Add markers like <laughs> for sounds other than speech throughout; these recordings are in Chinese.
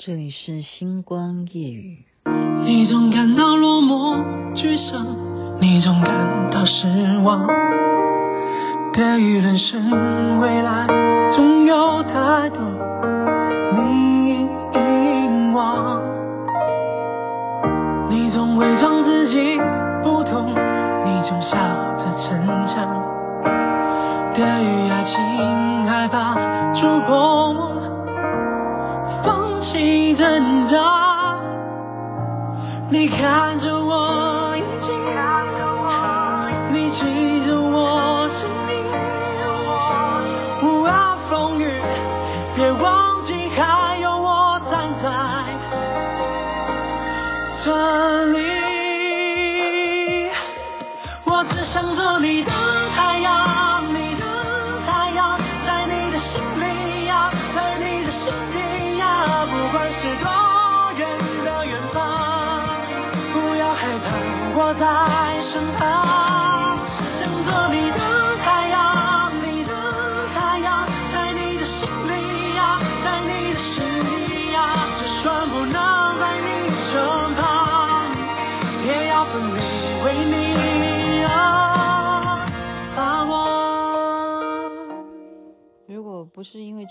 这里是星光夜语。你总感到落寞沮丧，你总感到失望。对于人生未来，总有太多你已遗忘。你总伪装自己不懂，你总笑着逞强。对于爱情害怕触碰。起挣扎，你看着我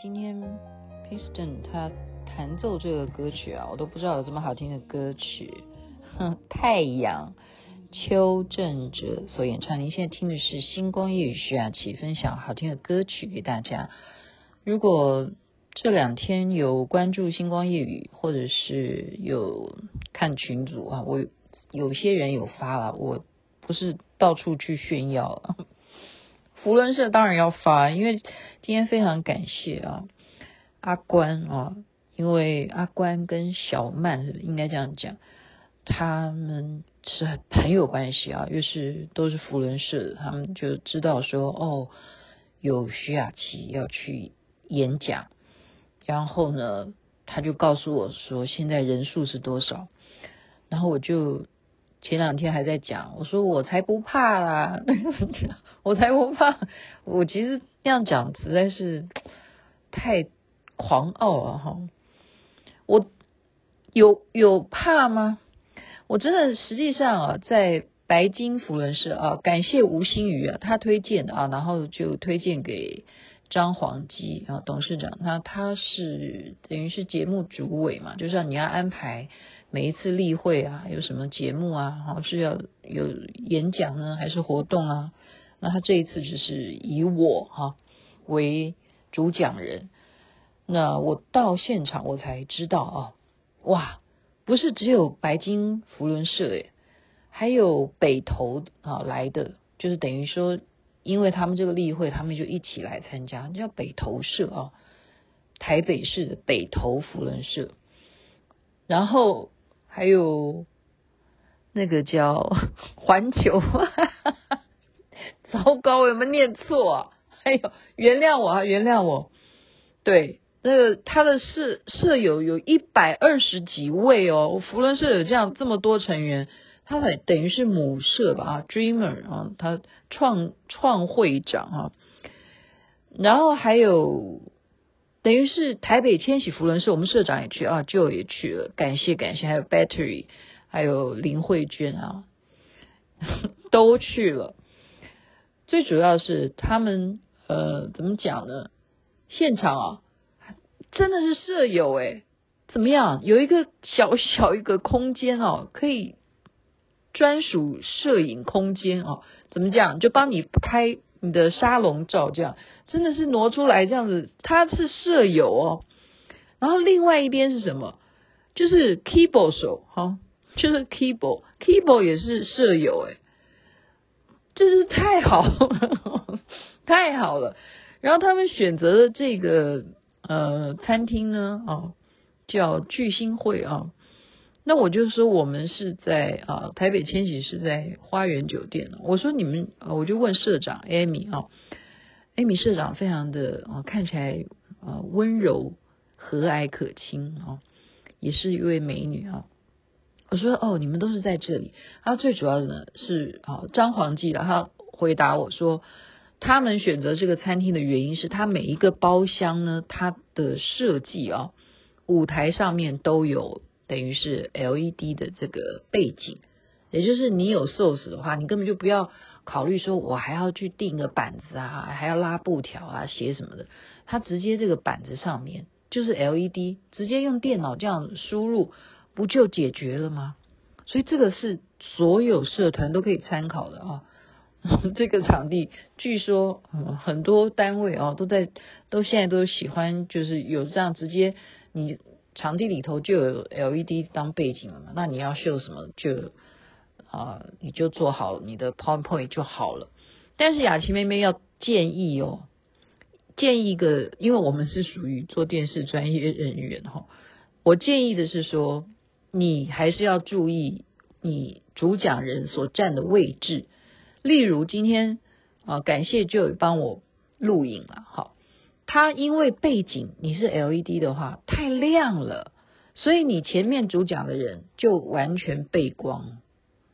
今天 Piston 他。弹奏这个歌曲啊，我都不知道有这么好听的歌曲。哼，<laughs> 太阳，邱振哲所演唱。您现在听的是星光夜雨徐雅琪分享好听的歌曲给大家。如果这两天有关注星光夜雨，或者是有看群组啊，我有些人有发了，我不是到处去炫耀。福伦社当然要发，因为今天非常感谢啊，阿关啊。因为阿关跟小曼应该这样讲，他们是很有关系啊，又是都是福伦社的，他们就知道说哦，有徐雅琪要去演讲，然后呢，他就告诉我说现在人数是多少，然后我就前两天还在讲，我说我才不怕啦，<laughs> 我才不怕，我其实这样讲实在是太狂傲了哈。我有有怕吗？我真的实际上啊，在白金扶轮社啊，感谢吴新宇啊，他推荐的啊，然后就推荐给张黄基啊董事长。那他是等于是节目主委嘛，就是你要安排每一次例会啊，有什么节目啊，好是要有演讲呢，还是活动啊？那他这一次就是以我哈、为主讲人。那我到现场，我才知道啊，哇，不是只有白金福伦社诶，还有北投啊来的，就是等于说，因为他们这个例会，他们就一起来参加，叫北投社啊，台北市的北投福伦社，然后还有那个叫环球，<laughs> 糟糕，有没有念错啊？<laughs> 还有，原谅我啊，原谅我，对。那个他的社社友有一百二十几位哦，福伦社有这样这么多成员，他等等于是母社吧啊，Dreamer 啊，他创创会长啊，然后还有等于是台北千禧福伦社，我们社长也去啊舅也去了，感谢感谢，还有 Battery，还有林慧娟啊，<laughs> 都去了。最主要是他们呃怎么讲呢？现场啊。真的是舍友诶，怎么样？有一个小小一个空间哦，可以专属摄影空间哦。怎么讲？就帮你拍你的沙龙照，这样真的是挪出来这样子。他是舍友哦，然后另外一边是什么？就是 keyboard 手哈、哦，就是 keyboard，keyboard 也是舍友诶，真是太好了，太好了。然后他们选择的这个。呃，餐厅呢，哦，叫聚星会啊。那我就说我们是在啊，台北千禧是在花园酒店。我说你们，我就问社长 Amy 啊，Amy 社长非常的啊，看起来啊温柔和蔼可亲啊，也是一位美女啊。我说哦，你们都是在这里。他最主要的呢是啊，张黄记的，他回答我说。他们选择这个餐厅的原因是，它每一个包厢呢，它的设计啊，舞台上面都有等于是 LED 的这个背景，也就是你有 source 的话，你根本就不要考虑说我还要去订个板子啊，还要拉布条啊，写什么的，它直接这个板子上面就是 LED，直接用电脑这样输入，不就解决了吗？所以这个是所有社团都可以参考的啊。<laughs> 这个场地据说，很多单位啊都在都现在都喜欢，就是有这样直接你场地里头就有 LED 当背景了嘛，那你要秀什么就啊你就做好你的 PowerPoint 就好了。但是雅琪妹妹要建议哦，建议一个，因为我们是属于做电视专业人员哈，我建议的是说，你还是要注意你主讲人所站的位置。例如今天啊，感谢就有帮我录影了，好，他因为背景你是 LED 的话太亮了，所以你前面主讲的人就完全背光，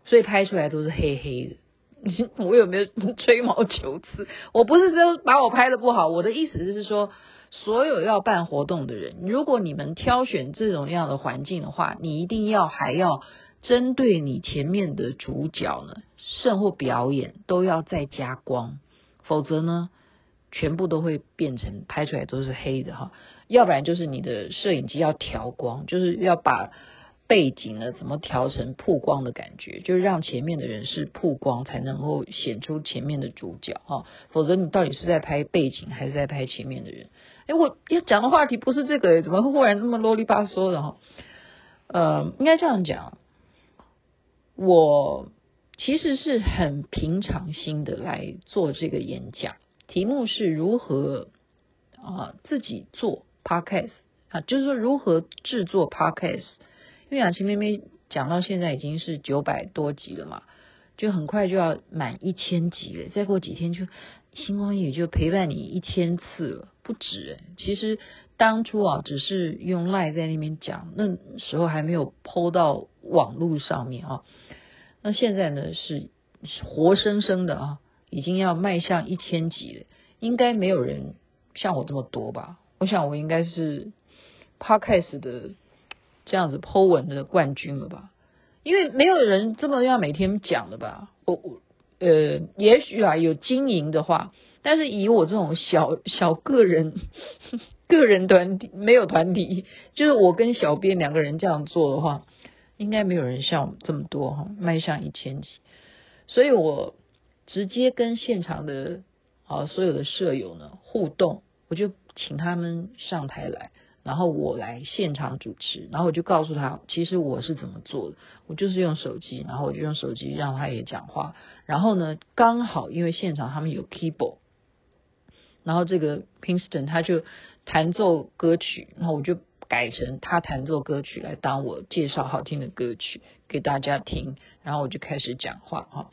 所以拍出来都是黑黑的。<laughs> 我有没有吹毛求疵？我不是说把我拍的不好，我的意思是说，所有要办活动的人，如果你们挑选这种样的环境的话，你一定要还要。针对你前面的主角呢，甚或表演都要再加光，否则呢，全部都会变成拍出来都是黑的哈。要不然就是你的摄影机要调光，就是要把背景呢怎么调成曝光的感觉，就是让前面的人是曝光，才能够显出前面的主角哈。否则你到底是在拍背景还是在拍前面的人？哎，我要讲的话题不是这个，怎么忽然这么啰里吧嗦的哈？呃，应该这样讲。我其实是很平常心的来做这个演讲，题目是如何啊自己做 podcast 啊，就是说如何制作 podcast。因为雅琪妹妹讲到现在已经是九百多集了嘛，就很快就要满一千集了，再过几天就星光也就陪伴你一千次了，不止。其实当初啊，只是用 LINE 在那边讲，那时候还没有 PO 到网络上面啊。那现在呢是活生生的啊，已经要迈向一千集了，应该没有人像我这么多吧？我想我应该是 Podcast 的这样子 Po 文的冠军了吧？因为没有人这么样每天讲的吧？我我呃，也许啊有经营的话，但是以我这种小小个人 <laughs> 个人团体没有团体，就是我跟小编两个人这样做的话。应该没有人像我们这么多哈，迈向一千集，所以我直接跟现场的啊所有的舍友呢互动，我就请他们上台来，然后我来现场主持，然后我就告诉他，其实我是怎么做的，我就是用手机，然后我就用手机让他也讲话，然后呢刚好因为现场他们有 keyboard，然后这个 Princeton 他就弹奏歌曲，然后我就。改成他弹奏歌曲来当我介绍好听的歌曲给大家听，然后我就开始讲话哈。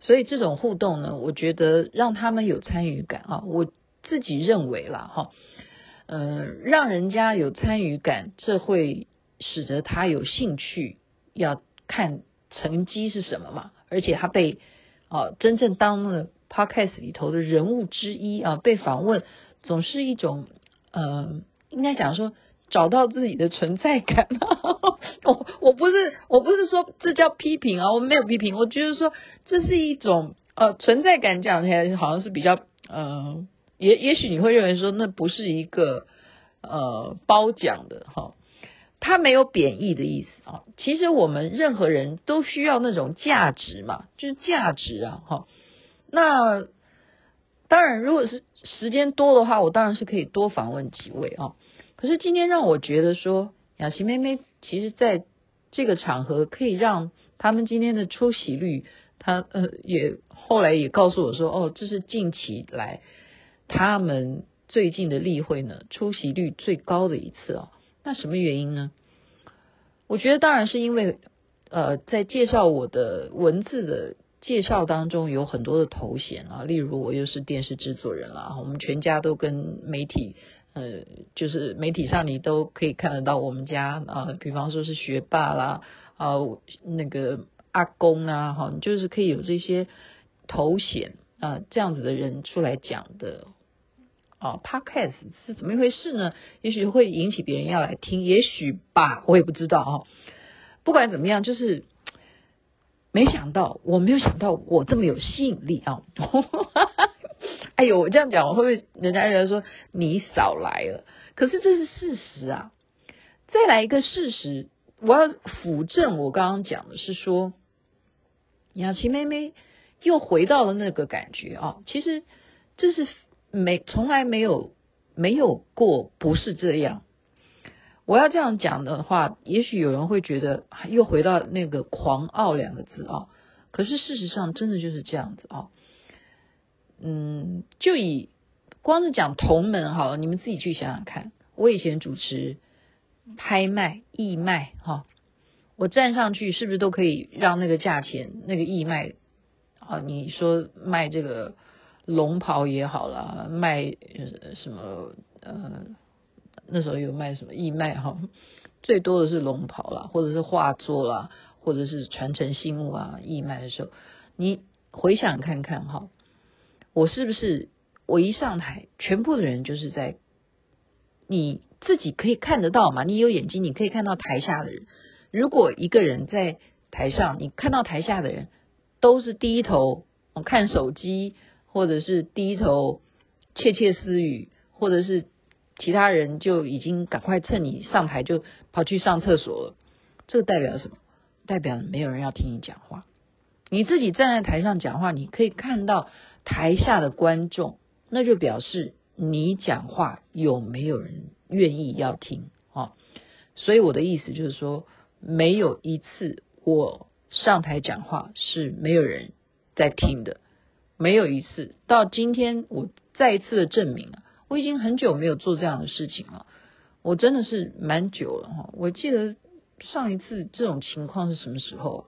所以这种互动呢，我觉得让他们有参与感啊，我自己认为啦哈，呃，让人家有参与感，这会使得他有兴趣要看成绩是什么嘛，而且他被啊真正当了 Podcast 里头的人物之一啊，被访问总是一种呃，应该讲说。找到自己的存在感，<laughs> 我我不是我不是说这叫批评啊，我没有批评，我觉得说这是一种呃存在感，讲起来好像是比较呃，也也许你会认为说那不是一个呃褒奖的哈，它没有贬义的意思啊。其实我们任何人都需要那种价值嘛，就是价值啊哈。那当然，如果是时间多的话，我当然是可以多访问几位啊。可是今天让我觉得说，雅琪妹妹其实在这个场合可以让他们今天的出席率，他呃也后来也告诉我说，哦，这是近期来他们最近的例会呢出席率最高的一次哦。那什么原因呢？我觉得当然是因为呃在介绍我的文字的介绍当中有很多的头衔啊，例如我又是电视制作人啦，我们全家都跟媒体。呃，就是媒体上你都可以看得到我们家啊、呃，比方说是学霸啦，啊、呃，那个阿公啊，哈，就是可以有这些头衔啊、这样子的人出来讲的，啊，Podcast 是怎么一回事呢？也许会引起别人要来听，也许吧，我也不知道哦。不管怎么样，就是没想到，我没有想到我这么有吸引力啊！<laughs> 哎呦，我这样讲，我会不会人家人家说你少来了？可是这是事实啊！再来一个事实，我要辅证我刚刚讲的是说，雅琪妹妹又回到了那个感觉啊！其实这是没从来没有没有过，不是这样。我要这样讲的话，也许有人会觉得又回到那个狂傲两个字啊！可是事实上真的就是这样子啊！嗯，就以光是讲同门好了，你们自己去想想看。我以前主持拍卖、义卖，哈，我站上去是不是都可以让那个价钱、那个义卖啊？你说卖这个龙袍也好啦，卖什么呃，那时候有卖什么义卖哈，最多的是龙袍啦，或者是画作啦，或者是传承新物啊，义卖的时候，你回想看看哈。我是不是我一上台，全部的人就是在你自己可以看得到嘛？你有眼睛，你可以看到台下的人。如果一个人在台上，你看到台下的人都是低头看手机，或者是低头窃窃私语，或者是其他人就已经赶快趁你上台就跑去上厕所了，这代表什么？代表没有人要听你讲话。你自己站在台上讲话，你可以看到。台下的观众，那就表示你讲话有没有人愿意要听啊？所以我的意思就是说，没有一次我上台讲话是没有人在听的，没有一次。到今天我再一次的证明了，我已经很久没有做这样的事情了。我真的是蛮久了哈，我记得上一次这种情况是什么时候？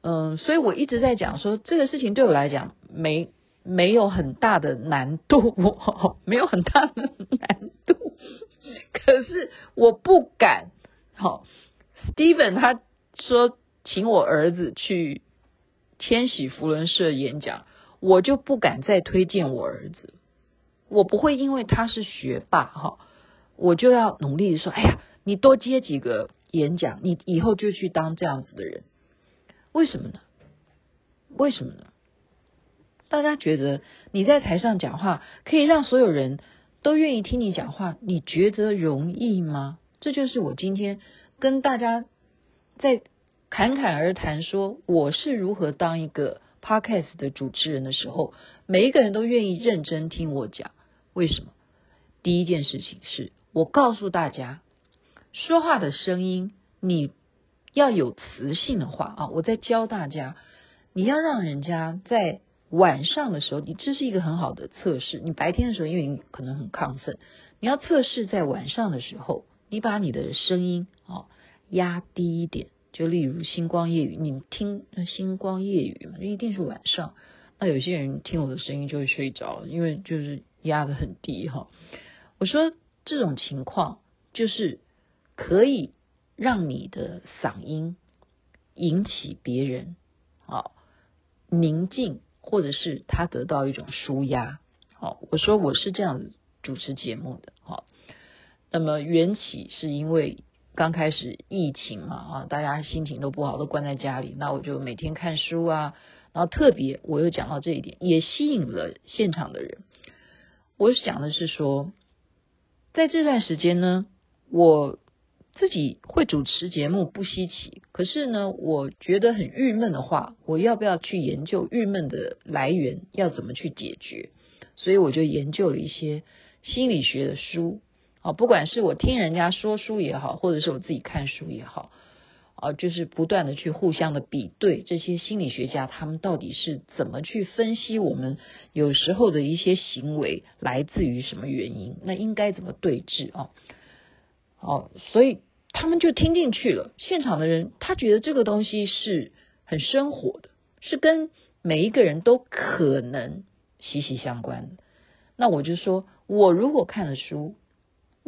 嗯，所以我一直在讲说，这个事情对我来讲没没有很大的难度，<laughs> 没有很大的难度。可是我不敢，好，Steven 他说请我儿子去千禧福伦社演讲，我就不敢再推荐我儿子。我不会因为他是学霸哈，我就要努力说，哎呀，你多接几个演讲，你以后就去当这样子的人。为什么呢？为什么呢？大家觉得你在台上讲话可以让所有人都愿意听你讲话，你觉得容易吗？这就是我今天跟大家在侃侃而谈说我是如何当一个 podcast 的主持人的时候，每一个人都愿意认真听我讲。为什么？第一件事情是我告诉大家，说话的声音你。要有磁性的话啊，我在教大家，你要让人家在晚上的时候，你这是一个很好的测试。你白天的时候，因为你可能很亢奋，你要测试在晚上的时候，你把你的声音啊压低一点。就例如星光夜雨，你听星光夜雨嘛，一定是晚上。那有些人听我的声音就会睡着，因为就是压得很低哈。我说这种情况就是可以。让你的嗓音引起别人啊宁静，或者是他得到一种舒压。好，我说我是这样主持节目的。好，那么缘起是因为刚开始疫情嘛啊，大家心情都不好，都关在家里，那我就每天看书啊。然后特别我又讲到这一点，也吸引了现场的人。我想的是说，在这段时间呢，我。自己会主持节目不稀奇，可是呢，我觉得很郁闷的话，我要不要去研究郁闷的来源，要怎么去解决？所以我就研究了一些心理学的书，啊，不管是我听人家说书也好，或者是我自己看书也好，啊，就是不断的去互相的比对这些心理学家他们到底是怎么去分析我们有时候的一些行为来自于什么原因，那应该怎么对治啊？哦，所以。他们就听进去了，现场的人他觉得这个东西是很生活的，是跟每一个人都可能息息相关的。那我就说，我如果看了书，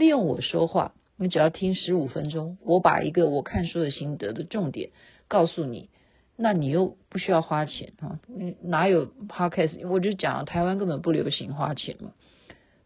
利用我说话，你只要听十五分钟，我把一个我看书的心得的重点告诉你，那你又不需要花钱啊，你哪有 podcast？我就讲，台湾根本不流行花钱嘛。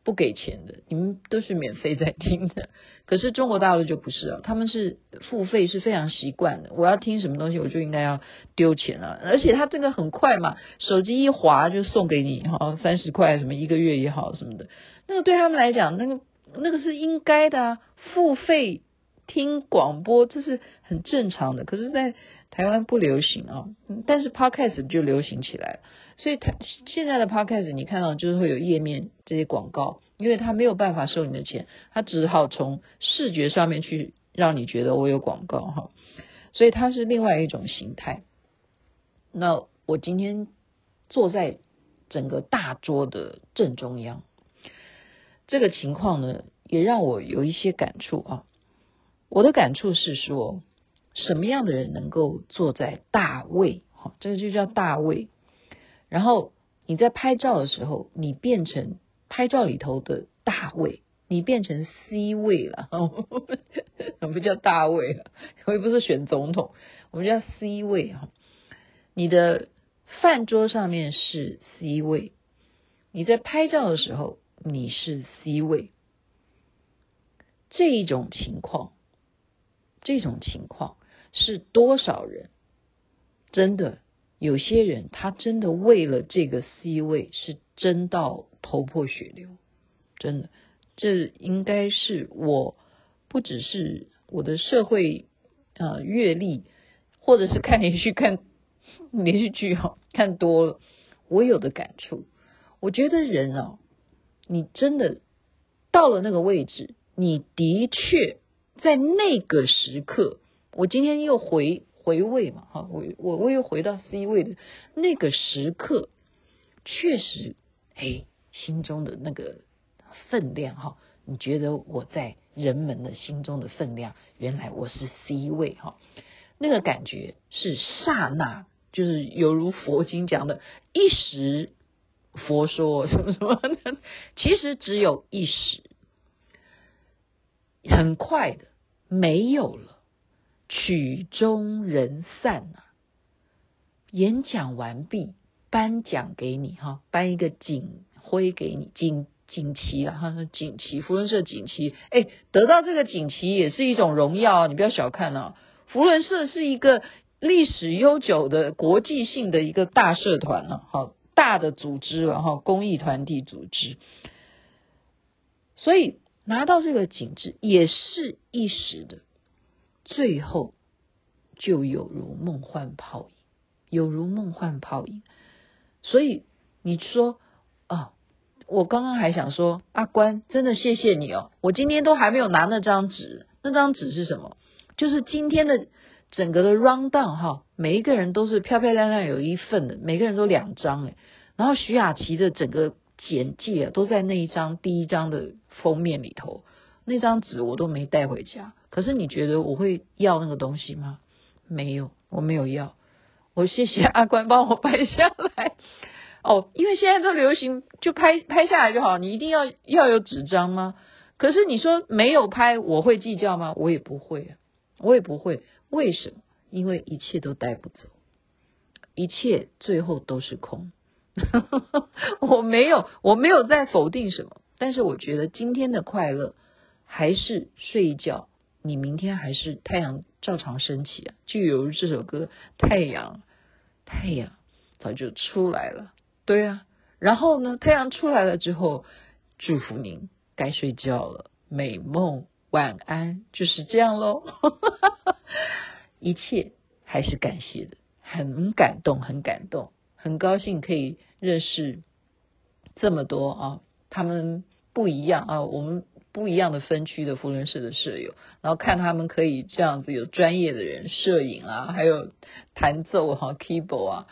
不给钱的，你们都是免费在听的。<laughs> 可是中国大陆就不是啊，他们是付费是非常习惯的。我要听什么东西，我就应该要丢钱啊，而且他这个很快嘛，手机一滑就送给你哈，三十块什么一个月也好什么的，那个对他们来讲，那个那个是应该的啊，付费听广播这是很正常的。可是，在台湾不流行啊，但是 Podcast 就流行起来了。所以，他现在的 Podcast 你看到就是会有页面这些广告，因为他没有办法收你的钱，他只好从视觉上面去让你觉得我有广告哈。所以它是另外一种形态。那我今天坐在整个大桌的正中央，这个情况呢，也让我有一些感触啊。我的感触是说，什么样的人能够坐在大位？哈，这个就叫大位。然后你在拍照的时候，你变成拍照里头的大位，你变成 C 位了，<laughs> 我们叫大位了，我也不是选总统，我们叫 C 位哈。你的饭桌上面是 C 位，你在拍照的时候你是 C 位，这种情况，这种情况是多少人真的？有些人他真的为了这个 C 位是争到头破血流，真的，这应该是我不只是我的社会呃阅历，或者是看连续看连续剧哈看多了，我有的感触。我觉得人啊，你真的到了那个位置，你的确在那个时刻，我今天又回。回味嘛，哈，我我我又回到 C 位的那个时刻，确实，哎，心中的那个分量，哈，你觉得我在人们的心中的分量，原来我是 C 位，哈，那个感觉是刹那，就是犹如佛经讲的一时佛说什么？什么的，其实只有一时，很快的没有了。曲终人散、啊，演讲完毕，颁奖给你哈，颁一个锦徽给你，锦锦旗啊，哈，锦旗，福伦社锦旗，哎，得到这个锦旗也是一种荣耀啊，你不要小看啊，福伦社是一个历史悠久的国际性的一个大社团啊，好大的组织了哈，公益团体组织，所以拿到这个景致也是一时的。最后就有如梦幻泡影，有如梦幻泡影。所以你说啊、我刚刚还想说，阿关真的谢谢你哦，我今天都还没有拿那张纸，那张纸是什么？就是今天的整个的 round down 哈，每一个人都是漂漂亮亮有一份的，每个人都两张诶，然后徐雅琪的整个简介啊，都在那一张第一张的封面里头。那张纸我都没带回家，可是你觉得我会要那个东西吗？没有，我没有要。我谢谢阿关帮我 <laughs> 拍下来。哦，因为现在都流行，就拍拍下来就好。你一定要要有纸张吗？可是你说没有拍，我会计较吗？我也不会，我也不会。为什么？因为一切都带不走，一切最后都是空。<laughs> 我没有，我没有在否定什么，但是我觉得今天的快乐。还是睡一觉，你明天还是太阳照常升起啊！就有这首歌，太阳，太阳早就出来了，对啊。然后呢，太阳出来了之后，祝福您该睡觉了，美梦，晚安，就是这样喽。<laughs> 一切还是感谢的，很感动，很感动，很高兴可以认识这么多啊，他们不一样啊，我们。不一样的分区的扶轮社的舍友，然后看他们可以这样子有专业的人摄影啊，还有弹奏哈 keyboard 啊，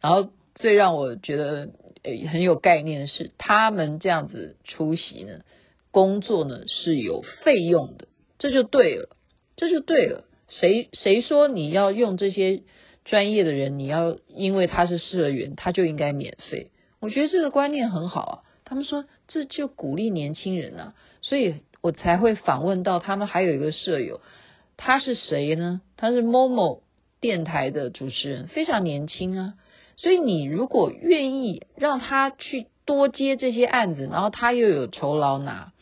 然后最让我觉得诶很有概念的是，他们这样子出席呢，工作呢是有费用的，这就对了，这就对了。谁谁说你要用这些专业的人，你要因为他是社员，他就应该免费？我觉得这个观念很好啊。他们说这就鼓励年轻人啊。所以我才会访问到他们，还有一个舍友，他是谁呢？他是 Momo 电台的主持人，非常年轻啊。所以你如果愿意让他去多接这些案子，然后他又有酬劳拿，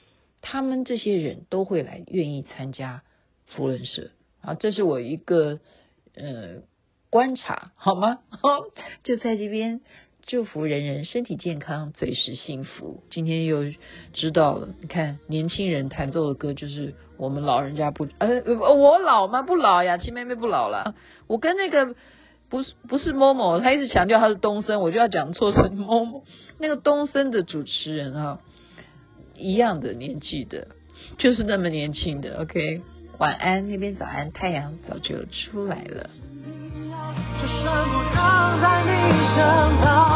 他们这些人都会来愿意参加扶轮社啊，这是我一个呃观察，好吗？好，<laughs> 就在这边。祝福人人身体健康，最是幸福。今天又知道了，你看年轻人弹奏的歌，就是我们老人家不呃，我老吗？不老呀，亲妹妹不老了。我跟那个不是不是某某他一直强调他是东森，我就要讲错成某某。那个东森的主持人啊，一样的年纪的，就是那么年轻的。OK，晚安，那边早安，太阳早就出来了。能够躺在你身旁。